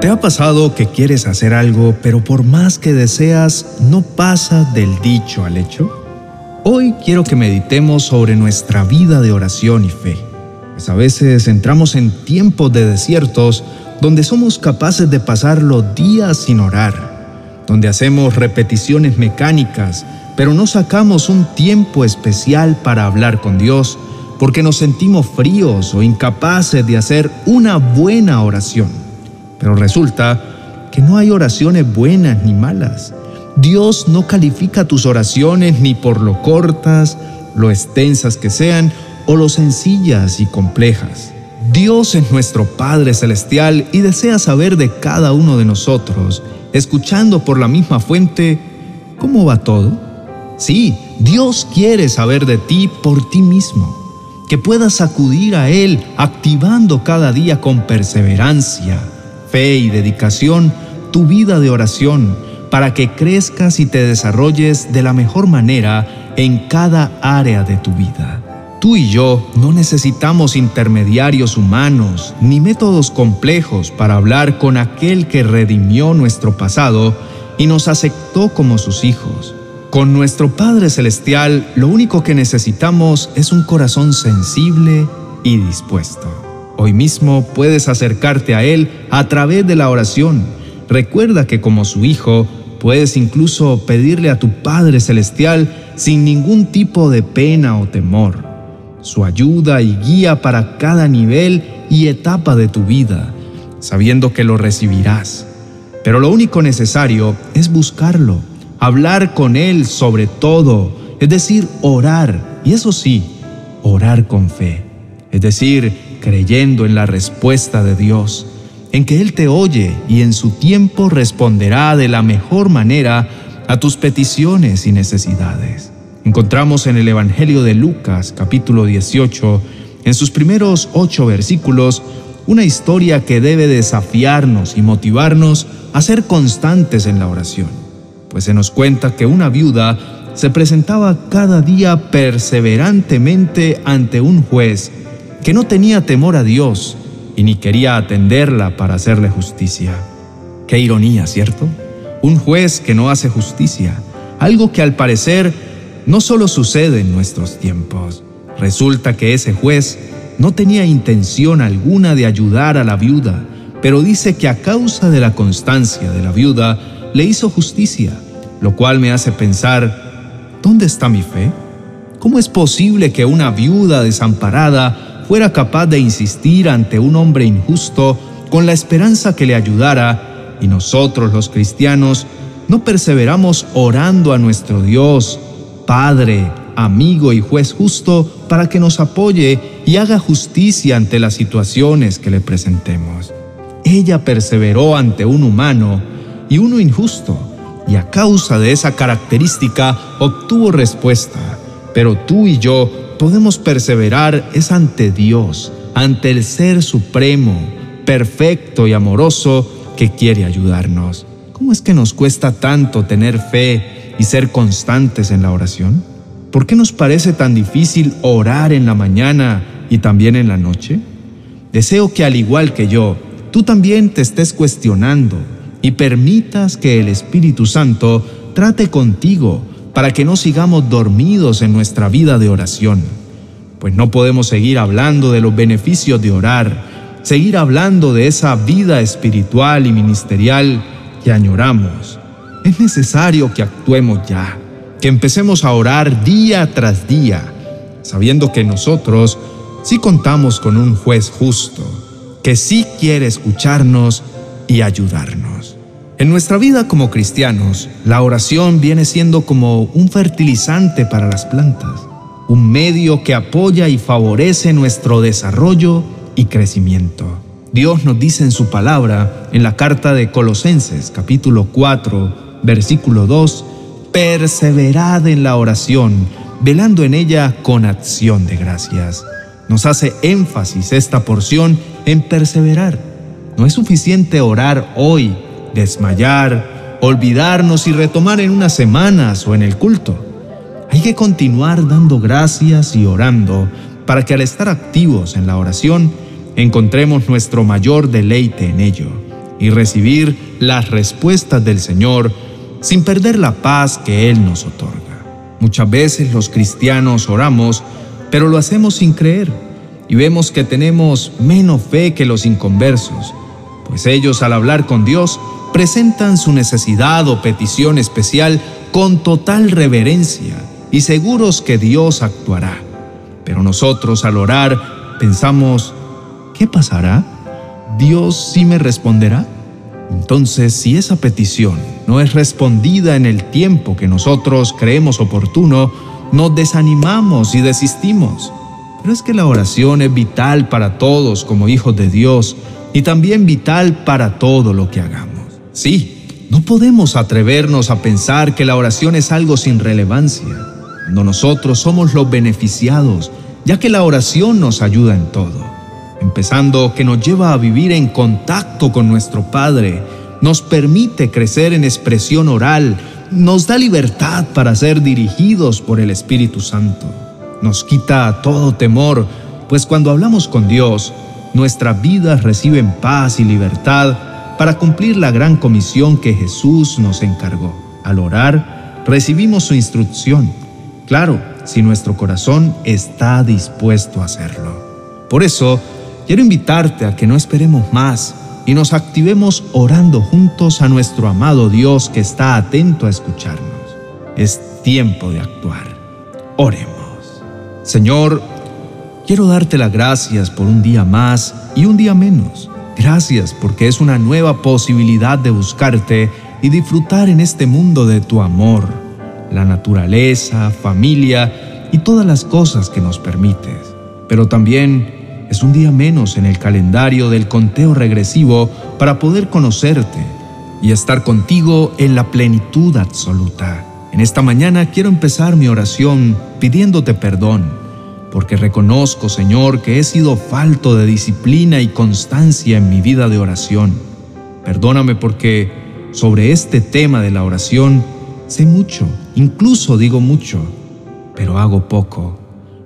¿Te ha pasado que quieres hacer algo, pero por más que deseas, no pasa del dicho al hecho? Hoy quiero que meditemos sobre nuestra vida de oración y fe. Pues a veces entramos en tiempos de desiertos donde somos capaces de pasar los días sin orar, donde hacemos repeticiones mecánicas, pero no sacamos un tiempo especial para hablar con Dios porque nos sentimos fríos o incapaces de hacer una buena oración. Pero resulta que no hay oraciones buenas ni malas. Dios no califica tus oraciones ni por lo cortas, lo extensas que sean o lo sencillas y complejas. Dios es nuestro Padre Celestial y desea saber de cada uno de nosotros, escuchando por la misma fuente, ¿cómo va todo? Sí, Dios quiere saber de ti por ti mismo, que puedas acudir a Él activando cada día con perseverancia fe y dedicación tu vida de oración para que crezcas y te desarrolles de la mejor manera en cada área de tu vida. Tú y yo no necesitamos intermediarios humanos ni métodos complejos para hablar con aquel que redimió nuestro pasado y nos aceptó como sus hijos. Con nuestro Padre Celestial lo único que necesitamos es un corazón sensible y dispuesto. Hoy mismo puedes acercarte a Él a través de la oración. Recuerda que como su Hijo, puedes incluso pedirle a tu Padre Celestial sin ningún tipo de pena o temor. Su ayuda y guía para cada nivel y etapa de tu vida, sabiendo que lo recibirás. Pero lo único necesario es buscarlo, hablar con Él sobre todo, es decir, orar, y eso sí, orar con fe, es decir, creyendo en la respuesta de Dios, en que Él te oye y en su tiempo responderá de la mejor manera a tus peticiones y necesidades. Encontramos en el Evangelio de Lucas capítulo 18, en sus primeros ocho versículos, una historia que debe desafiarnos y motivarnos a ser constantes en la oración, pues se nos cuenta que una viuda se presentaba cada día perseverantemente ante un juez que no tenía temor a Dios y ni quería atenderla para hacerle justicia. Qué ironía, ¿cierto? Un juez que no hace justicia, algo que al parecer no solo sucede en nuestros tiempos. Resulta que ese juez no tenía intención alguna de ayudar a la viuda, pero dice que a causa de la constancia de la viuda le hizo justicia, lo cual me hace pensar, ¿dónde está mi fe? ¿Cómo es posible que una viuda desamparada fuera capaz de insistir ante un hombre injusto con la esperanza que le ayudara, y nosotros los cristianos no perseveramos orando a nuestro Dios, Padre, amigo y juez justo, para que nos apoye y haga justicia ante las situaciones que le presentemos. Ella perseveró ante un humano y uno injusto, y a causa de esa característica obtuvo respuesta. Pero tú y yo podemos perseverar es ante Dios, ante el Ser Supremo, perfecto y amoroso que quiere ayudarnos. ¿Cómo es que nos cuesta tanto tener fe y ser constantes en la oración? ¿Por qué nos parece tan difícil orar en la mañana y también en la noche? Deseo que al igual que yo, tú también te estés cuestionando y permitas que el Espíritu Santo trate contigo para que no sigamos dormidos en nuestra vida de oración. Pues no podemos seguir hablando de los beneficios de orar, seguir hablando de esa vida espiritual y ministerial que añoramos. Es necesario que actuemos ya, que empecemos a orar día tras día, sabiendo que nosotros sí contamos con un juez justo, que sí quiere escucharnos y ayudarnos. En nuestra vida como cristianos, la oración viene siendo como un fertilizante para las plantas, un medio que apoya y favorece nuestro desarrollo y crecimiento. Dios nos dice en su palabra, en la carta de Colosenses capítulo 4, versículo 2, perseverad en la oración, velando en ella con acción de gracias. Nos hace énfasis esta porción en perseverar. No es suficiente orar hoy desmayar, olvidarnos y retomar en unas semanas o en el culto. Hay que continuar dando gracias y orando para que al estar activos en la oración encontremos nuestro mayor deleite en ello. y recibir las respuestas del Señor sin perder la paz que Él nos otorga. Muchas veces los cristianos oramos, pero lo hacemos sin creer y vemos que tenemos menos fe que los inconversos, pues ellos al hablar con Dios presentan su necesidad o petición especial con total reverencia y seguros que Dios actuará. Pero nosotros al orar pensamos, ¿qué pasará? ¿Dios sí me responderá? Entonces, si esa petición no es respondida en el tiempo que nosotros creemos oportuno, nos desanimamos y desistimos. Pero es que la oración es vital para todos como hijos de Dios y también vital para todo lo que hagamos. Sí, no podemos atrevernos a pensar que la oración es algo sin relevancia, cuando nosotros somos los beneficiados, ya que la oración nos ayuda en todo, empezando que nos lleva a vivir en contacto con nuestro Padre, nos permite crecer en expresión oral, nos da libertad para ser dirigidos por el Espíritu Santo, nos quita todo temor, pues cuando hablamos con Dios, nuestras vidas reciben paz y libertad para cumplir la gran comisión que Jesús nos encargó. Al orar, recibimos su instrucción. Claro, si nuestro corazón está dispuesto a hacerlo. Por eso, quiero invitarte a que no esperemos más y nos activemos orando juntos a nuestro amado Dios que está atento a escucharnos. Es tiempo de actuar. Oremos. Señor, quiero darte las gracias por un día más y un día menos Gracias porque es una nueva posibilidad de buscarte y disfrutar en este mundo de tu amor, la naturaleza, familia y todas las cosas que nos permites. Pero también es un día menos en el calendario del conteo regresivo para poder conocerte y estar contigo en la plenitud absoluta. En esta mañana quiero empezar mi oración pidiéndote perdón porque reconozco, Señor, que he sido falto de disciplina y constancia en mi vida de oración. Perdóname porque sobre este tema de la oración sé mucho, incluso digo mucho, pero hago poco.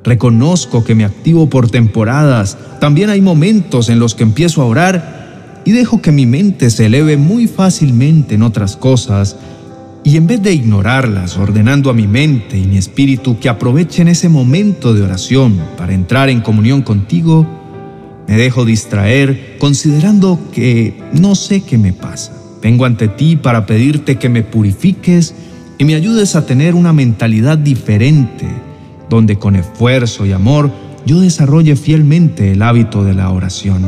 Reconozco que me activo por temporadas, también hay momentos en los que empiezo a orar y dejo que mi mente se eleve muy fácilmente en otras cosas y en vez de ignorarlas, ordenando a mi mente y mi espíritu que aprovechen ese momento de oración para entrar en comunión contigo, me dejo distraer considerando que no sé qué me pasa. Vengo ante ti para pedirte que me purifiques y me ayudes a tener una mentalidad diferente, donde con esfuerzo y amor yo desarrolle fielmente el hábito de la oración,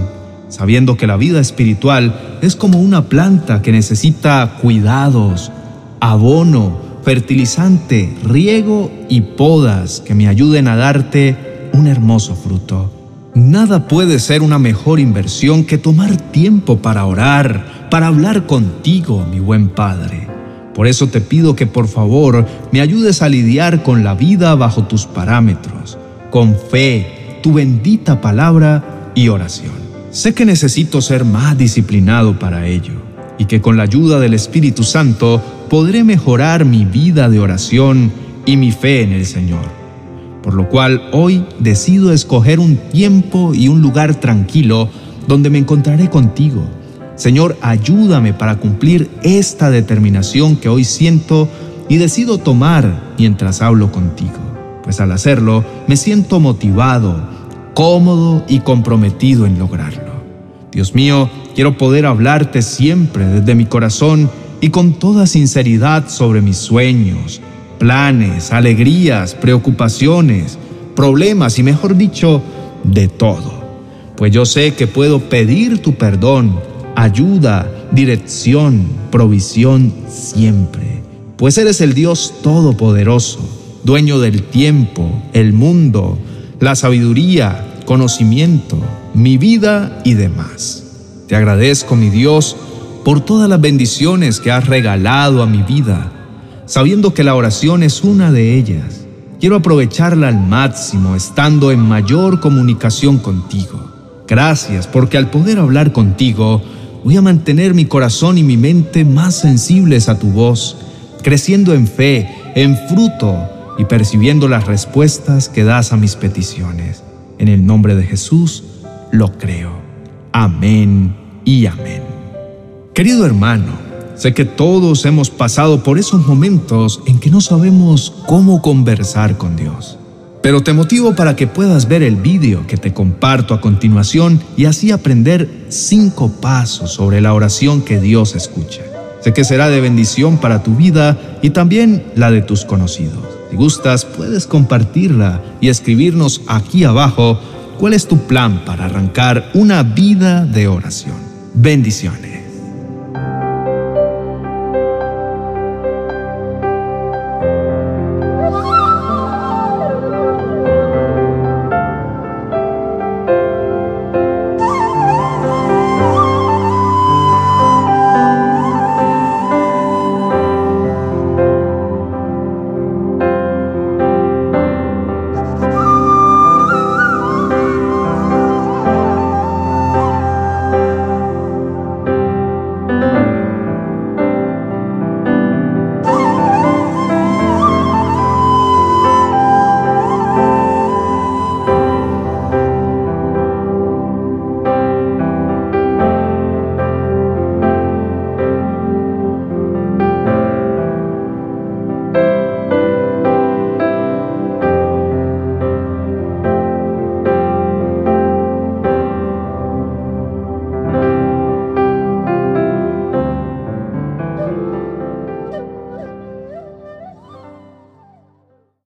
sabiendo que la vida espiritual es como una planta que necesita cuidados, abono, fertilizante, riego y podas que me ayuden a darte un hermoso fruto. Nada puede ser una mejor inversión que tomar tiempo para orar, para hablar contigo, mi buen Padre. Por eso te pido que por favor me ayudes a lidiar con la vida bajo tus parámetros, con fe, tu bendita palabra y oración. Sé que necesito ser más disciplinado para ello y que con la ayuda del Espíritu Santo podré mejorar mi vida de oración y mi fe en el Señor. Por lo cual hoy decido escoger un tiempo y un lugar tranquilo donde me encontraré contigo. Señor, ayúdame para cumplir esta determinación que hoy siento y decido tomar mientras hablo contigo. Pues al hacerlo me siento motivado, cómodo y comprometido en lograrlo. Dios mío, quiero poder hablarte siempre desde mi corazón y con toda sinceridad sobre mis sueños, planes, alegrías, preocupaciones, problemas y mejor dicho, de todo. Pues yo sé que puedo pedir tu perdón, ayuda, dirección, provisión siempre. Pues eres el Dios Todopoderoso, dueño del tiempo, el mundo, la sabiduría, conocimiento, mi vida y demás. Te agradezco, mi Dios, por todas las bendiciones que has regalado a mi vida, sabiendo que la oración es una de ellas. Quiero aprovecharla al máximo, estando en mayor comunicación contigo. Gracias, porque al poder hablar contigo, voy a mantener mi corazón y mi mente más sensibles a tu voz, creciendo en fe, en fruto y percibiendo las respuestas que das a mis peticiones. En el nombre de Jesús lo creo. Amén y amén. Querido hermano, sé que todos hemos pasado por esos momentos en que no sabemos cómo conversar con Dios. Pero te motivo para que puedas ver el vídeo que te comparto a continuación y así aprender cinco pasos sobre la oración que Dios escucha. Sé que será de bendición para tu vida y también la de tus conocidos. Si gustas, puedes compartirla y escribirnos aquí abajo cuál es tu plan para arrancar una vida de oración. Bendiciones.